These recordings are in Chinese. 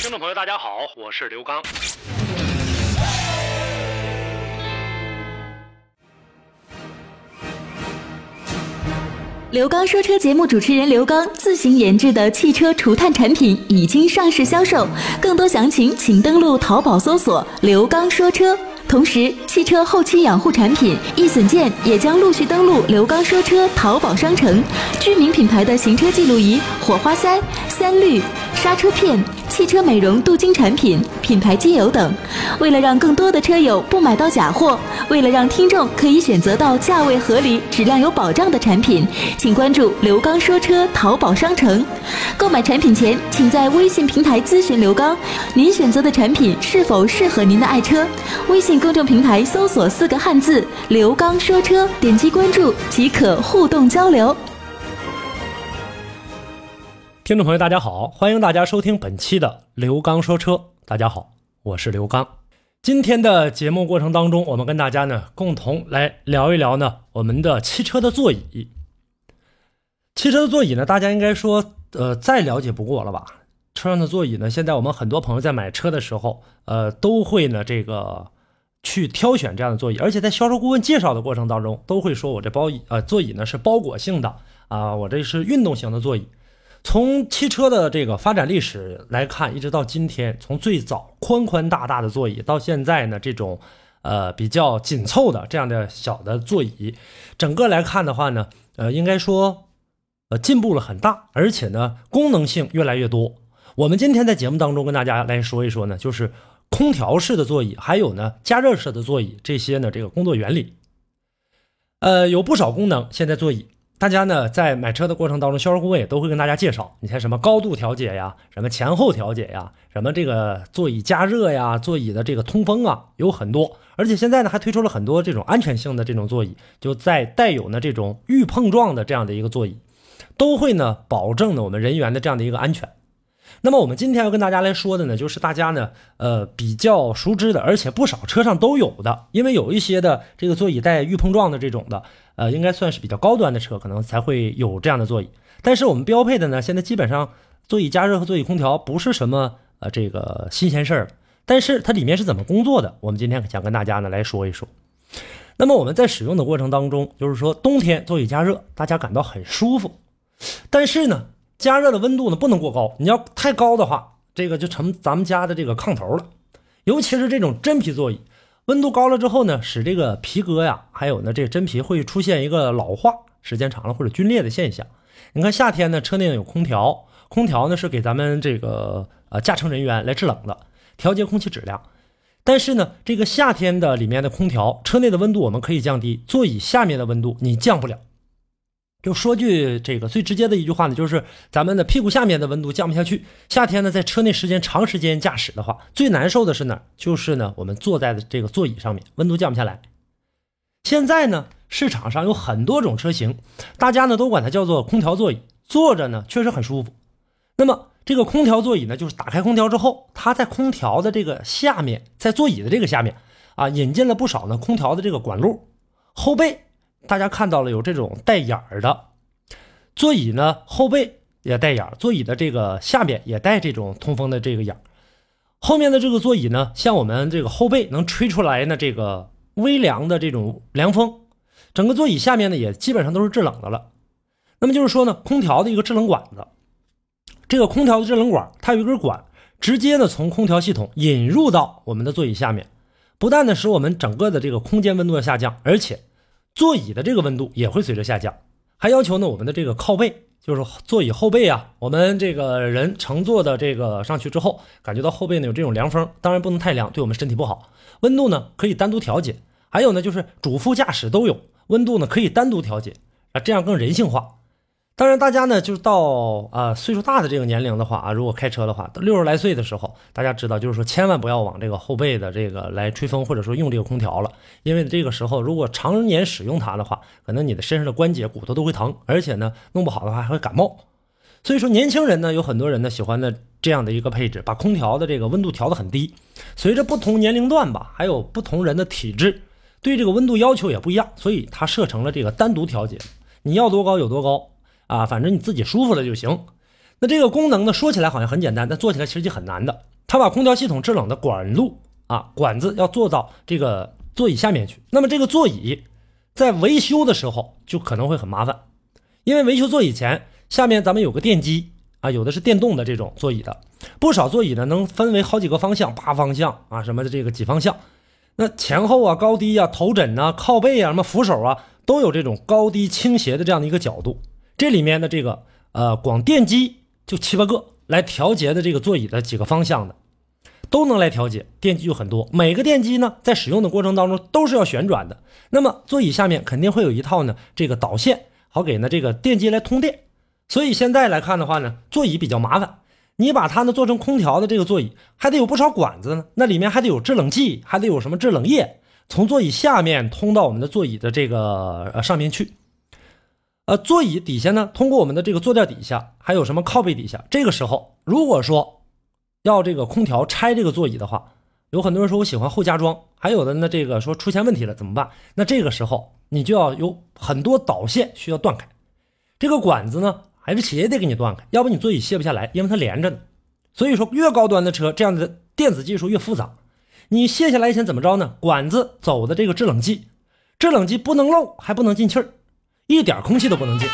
听众朋友，大家好，我是刘刚。刘刚说车节目主持人刘刚自行研制的汽车除碳产品已经上市销售，更多详情请登录淘宝搜索“刘刚说车”。同时，汽车后期养护产品易损件也将陆续登陆刘刚说车淘宝商城。知名品牌的行车记录仪、火花塞、三滤、刹车片。汽车美容镀金产品、品牌机油等，为了让更多的车友不买到假货，为了让听众可以选择到价位合理、质量有保障的产品，请关注刘刚说车淘宝商城。购买产品前，请在微信平台咨询刘刚，您选择的产品是否适合您的爱车。微信公众平台搜索四个汉字“刘刚说车”，点击关注即可互动交流。听众朋友，大家好，欢迎大家收听本期的刘刚说车。大家好，我是刘刚。今天的节目过程当中，我们跟大家呢共同来聊一聊呢我们的汽车的座椅。汽车的座椅呢，大家应该说呃再了解不过了吧？车上的座椅呢，现在我们很多朋友在买车的时候，呃都会呢这个去挑选这样的座椅，而且在销售顾问介绍的过程当中，都会说我这包椅呃座椅呢是包裹性的啊，我这是运动型的座椅。从汽车的这个发展历史来看，一直到今天，从最早宽宽大大的座椅，到现在呢这种，呃比较紧凑的这样的小的座椅，整个来看的话呢，呃应该说，呃进步了很大，而且呢功能性越来越多。我们今天在节目当中跟大家来说一说呢，就是空调式的座椅，还有呢加热式的座椅这些呢这个工作原理，呃有不少功能，现在座椅。大家呢在买车的过程当中，销售顾问也都会跟大家介绍，你像什么高度调节呀，什么前后调节呀，什么这个座椅加热呀，座椅的这个通风啊，有很多。而且现在呢还推出了很多这种安全性的这种座椅，就在带有呢这种预碰撞的这样的一个座椅，都会呢保证呢我们人员的这样的一个安全。那么我们今天要跟大家来说的呢，就是大家呢呃比较熟知的，而且不少车上都有的，因为有一些的这个座椅带预碰撞的这种的。呃，应该算是比较高端的车，可能才会有这样的座椅。但是我们标配的呢，现在基本上座椅加热和座椅空调不是什么呃这个新鲜事儿。但是它里面是怎么工作的？我们今天想跟大家呢来说一说。那么我们在使用的过程当中，就是说冬天座椅加热，大家感到很舒服。但是呢，加热的温度呢不能过高，你要太高的话，这个就成咱们家的这个炕头了。尤其是这种真皮座椅。温度高了之后呢，使这个皮革呀，还有呢这个真皮会出现一个老化，时间长了或者皲裂的现象。你看夏天呢，车内有空调，空调呢是给咱们这个呃驾乘人员来制冷的，调节空气质量。但是呢，这个夏天的里面的空调，车内的温度我们可以降低，座椅下面的温度你降不了。就说句这个最直接的一句话呢，就是咱们的屁股下面的温度降不下去。夏天呢，在车内时间长时间驾驶的话，最难受的是哪？就是呢，我们坐在的这个座椅上面，温度降不下来。现在呢，市场上有很多种车型，大家呢都管它叫做空调座椅，坐着呢确实很舒服。那么这个空调座椅呢，就是打开空调之后，它在空调的这个下面，在座椅的这个下面啊，引进了不少呢空调的这个管路，后背。大家看到了有这种带眼儿的座椅呢，后背也带眼儿，座椅的这个下面也带这种通风的这个眼儿。后面的这个座椅呢，像我们这个后背能吹出来呢这个微凉的这种凉风，整个座椅下面呢也基本上都是制冷的了。那么就是说呢，空调的一个制冷管子，这个空调的制冷管它有一根管，直接呢从空调系统引入到我们的座椅下面，不但呢使我们整个的这个空间温度要下降，而且。座椅的这个温度也会随着下降，还要求呢我们的这个靠背，就是座椅后背啊，我们这个人乘坐的这个上去之后，感觉到后背呢有这种凉风，当然不能太凉，对我们身体不好。温度呢可以单独调节，还有呢就是主副驾驶都有温度呢可以单独调节啊，这样更人性化。当然，大家呢，就是到啊岁数大的这个年龄的话啊，如果开车的话，六十来岁的时候，大家知道，就是说千万不要往这个后背的这个来吹风，或者说用这个空调了，因为这个时候如果常年使用它的话，可能你的身上的关节、骨头都会疼，而且呢，弄不好的话还会感冒。所以说，年轻人呢，有很多人呢喜欢的这样的一个配置，把空调的这个温度调得很低。随着不同年龄段吧，还有不同人的体质，对这个温度要求也不一样，所以它设成了这个单独调节，你要多高有多高。啊，反正你自己舒服了就行。那这个功能呢，说起来好像很简单，但做起来其实就很难的。它把空调系统制冷的管路啊，管子要做到这个座椅下面去。那么这个座椅在维修的时候就可能会很麻烦，因为维修座椅前下面咱们有个电机啊，有的是电动的这种座椅的，不少座椅呢能分为好几个方向，八方向啊什么的这个几方向，那前后啊、高低啊、头枕呐、靠背啊、什么扶手啊，都有这种高低倾斜的这样的一个角度。这里面的这个呃，光电机就七八个来调节的这个座椅的几个方向的，都能来调节。电机就很多，每个电机呢在使用的过程当中都是要旋转的。那么座椅下面肯定会有一套呢这个导线，好给呢这个电机来通电。所以现在来看的话呢，座椅比较麻烦。你把它呢做成空调的这个座椅，还得有不少管子呢，那里面还得有制冷剂，还得有什么制冷液，从座椅下面通到我们的座椅的这个呃上面去。呃，座椅底下呢，通过我们的这个坐垫底下，还有什么靠背底下？这个时候，如果说要这个空调拆这个座椅的话，有很多人说我喜欢后加装，还有的呢，这个说出现问题了怎么办？那这个时候你就要有很多导线需要断开，这个管子呢，还是企业得给你断开，要不你座椅卸不下来，因为它连着呢。所以说，越高端的车，这样的电子技术越复杂，你卸下来以前怎么着呢？管子走的这个制冷剂，制冷剂不能漏，还不能进气儿。一点空气都不能进。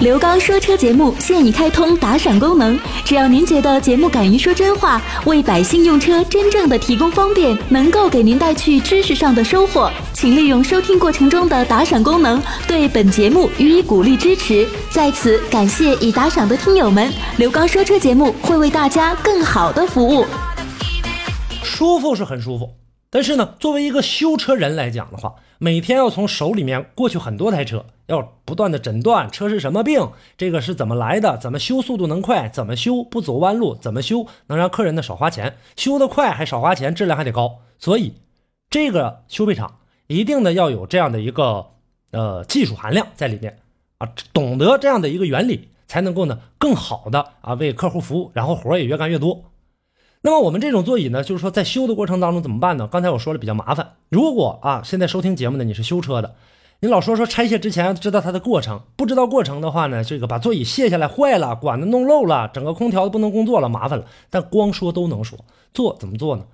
刘刚说车节目现已开通打赏功能，只要您觉得节目敢于说真话，为百姓用车真正的提供方便，能够给您带去知识上的收获，请利用收听过程中的打赏功能，对本节目予以鼓励支持。在此感谢已打赏的听友们，刘刚说车节目会为大家更好的服务。舒服是很舒服，但是呢，作为一个修车人来讲的话，每天要从手里面过去很多台车。要不断的诊断车是什么病，这个是怎么来的，怎么修速度能快，怎么修不走弯路，怎么修能让客人呢少花钱，修得快还少花钱，质量还得高。所以，这个修配厂一定呢要有这样的一个呃技术含量在里面啊，懂得这样的一个原理，才能够呢更好的啊为客户服务，然后活也越干越多。那么我们这种座椅呢，就是说在修的过程当中怎么办呢？刚才我说了比较麻烦。如果啊现在收听节目的你是修车的。你老说说拆卸之前知道它的过程，不知道过程的话呢，这个把座椅卸下来坏了，管子弄漏了，整个空调都不能工作了，麻烦了。但光说都能说，做怎么做呢？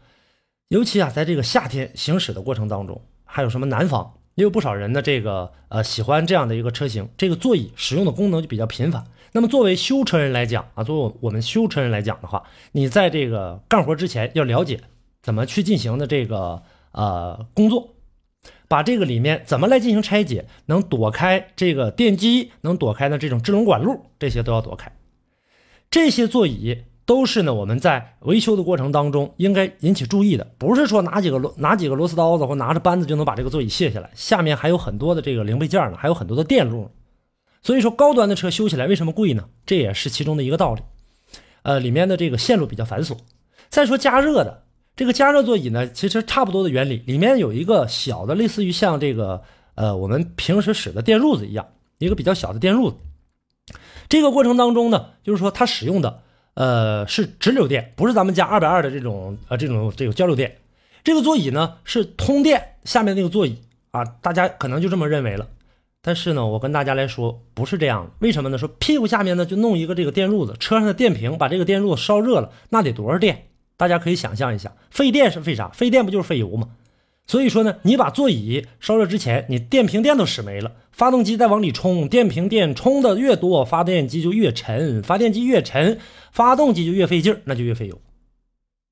尤其啊，在这个夏天行驶的过程当中，还有什么南方也有不少人的这个呃喜欢这样的一个车型，这个座椅使用的功能就比较频繁。那么作为修车人来讲啊，作为我们修车人来讲的话，你在这个干活之前要了解怎么去进行的这个呃工作。把这个里面怎么来进行拆解，能躲开这个电机，能躲开的这种制冷管路，这些都要躲开。这些座椅都是呢我们在维修的过程当中应该引起注意的，不是说拿几个螺拿几个螺丝刀子或拿着扳子就能把这个座椅卸下来，下面还有很多的这个零配件呢，还有很多的电路。所以说高端的车修起来为什么贵呢？这也是其中的一个道理。呃，里面的这个线路比较繁琐。再说加热的。这个加热座椅呢，其实差不多的原理，里面有一个小的，类似于像这个呃我们平时使的电褥子一样，一个比较小的电褥子。这个过程当中呢，就是说它使用的呃是直流电，不是咱们家二百二的这种呃这种这个交流电。这个座椅呢是通电，下面那个座椅啊，大家可能就这么认为了。但是呢，我跟大家来说不是这样的，为什么呢？说屁股下面呢就弄一个这个电褥子，车上的电瓶把这个电褥子烧热了，那得多少电？大家可以想象一下，费电是费啥？费电不就是费油吗？所以说呢，你把座椅烧热之前，你电瓶电都使没了，发动机再往里充，电瓶电充的越多，发电机就越沉，发电机越沉，发动机就越费劲儿，那就越费油。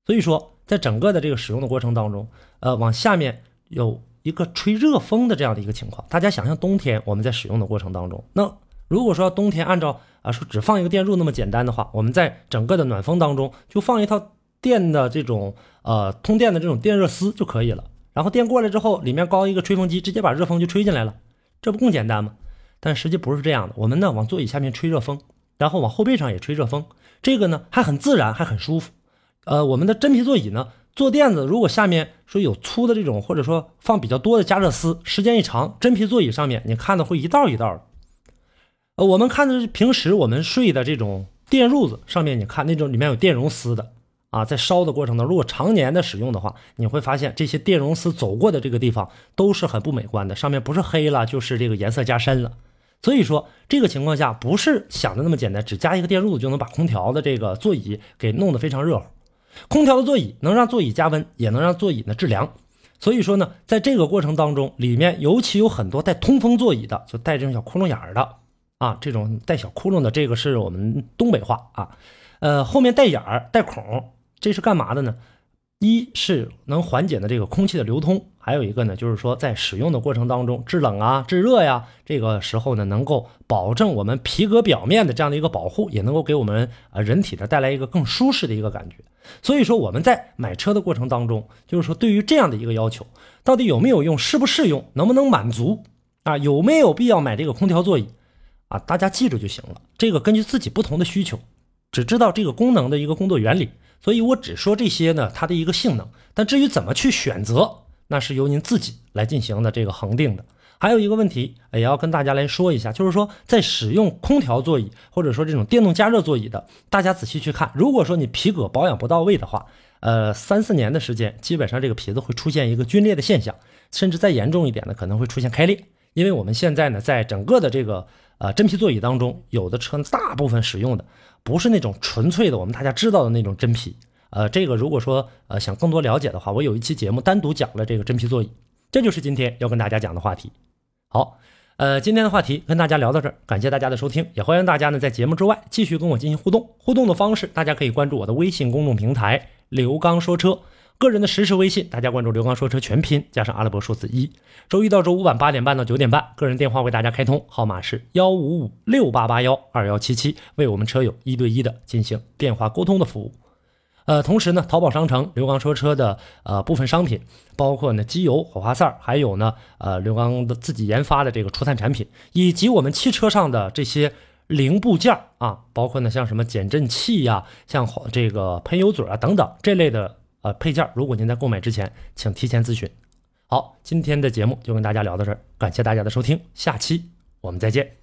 所以说，在整个的这个使用的过程当中，呃，往下面有一个吹热风的这样的一个情况。大家想象冬天我们在使用的过程当中，那如果说冬天按照啊说只放一个电褥那么简单的话，我们在整个的暖风当中就放一套。电的这种呃通电的这种电热丝就可以了，然后电过来之后，里面高一个吹风机，直接把热风就吹进来了，这不更简单吗？但实际不是这样的。我们呢往座椅下面吹热风，然后往后背上也吹热风，这个呢还很自然，还很舒服。呃，我们的真皮座椅呢，坐垫子如果下面说有粗的这种，或者说放比较多的加热丝，时间一长，真皮座椅上面你看的会一道一道的。呃，我们看的是平时我们睡的这种电褥子上面，你看那种里面有电容丝的。啊，在烧的过程当中，如果常年的使用的话，你会发现这些电容丝走过的这个地方都是很不美观的，上面不是黑了，就是这个颜色加深了。所以说，这个情况下不是想的那么简单，只加一个电褥子就能把空调的这个座椅给弄得非常热乎。空调的座椅能让座椅加温，也能让座椅呢制凉。所以说呢，在这个过程当中，里面尤其有很多带通风座椅的，就带这种小窟窿眼儿的啊，这种带小窟窿的，这个是我们东北话啊，呃，后面带眼儿带孔。这是干嘛的呢？一是能缓解的这个空气的流通，还有一个呢，就是说在使用的过程当中制冷啊、制热呀，这个时候呢，能够保证我们皮革表面的这样的一个保护，也能够给我们呃人体呢带来一个更舒适的一个感觉。所以说我们在买车的过程当中，就是说对于这样的一个要求，到底有没有用、适不适用、能不能满足啊？有没有必要买这个空调座椅啊？大家记住就行了。这个根据自己不同的需求，只知道这个功能的一个工作原理。所以我只说这些呢，它的一个性能。但至于怎么去选择，那是由您自己来进行的这个恒定的。还有一个问题，也要跟大家来说一下，就是说在使用空调座椅或者说这种电动加热座椅的，大家仔细去看，如果说你皮革保养不到位的话，呃，三四年的时间，基本上这个皮子会出现一个皲裂的现象，甚至再严重一点的，可能会出现开裂。因为我们现在呢，在整个的这个呃真皮座椅当中，有的车大部分使用的。不是那种纯粹的，我们大家知道的那种真皮。呃，这个如果说呃想更多了解的话，我有一期节目单独讲了这个真皮座椅。这就是今天要跟大家讲的话题。好，呃，今天的话题跟大家聊到这儿，感谢大家的收听，也欢迎大家呢在节目之外继续跟我进行互动。互动的方式，大家可以关注我的微信公众平台“刘刚说车”。个人的实时微信，大家关注“刘刚说车”全拼加上阿拉伯数字一。周一到周五晚八点半到九点半，个人电话为大家开通，号码是幺五五六八八幺二幺七七，为我们车友一对一的进行电话沟通的服务。呃，同时呢，淘宝商城刘刚说车的呃部分商品，包括呢机油、火花塞儿还有呢呃刘刚的自己研发的这个除碳产品，以及我们汽车上的这些零部件啊，包括呢像什么减震器呀，像这个喷油嘴啊等等这类的。呃，配件，如果您在购买之前，请提前咨询。好，今天的节目就跟大家聊到这儿，感谢大家的收听，下期我们再见。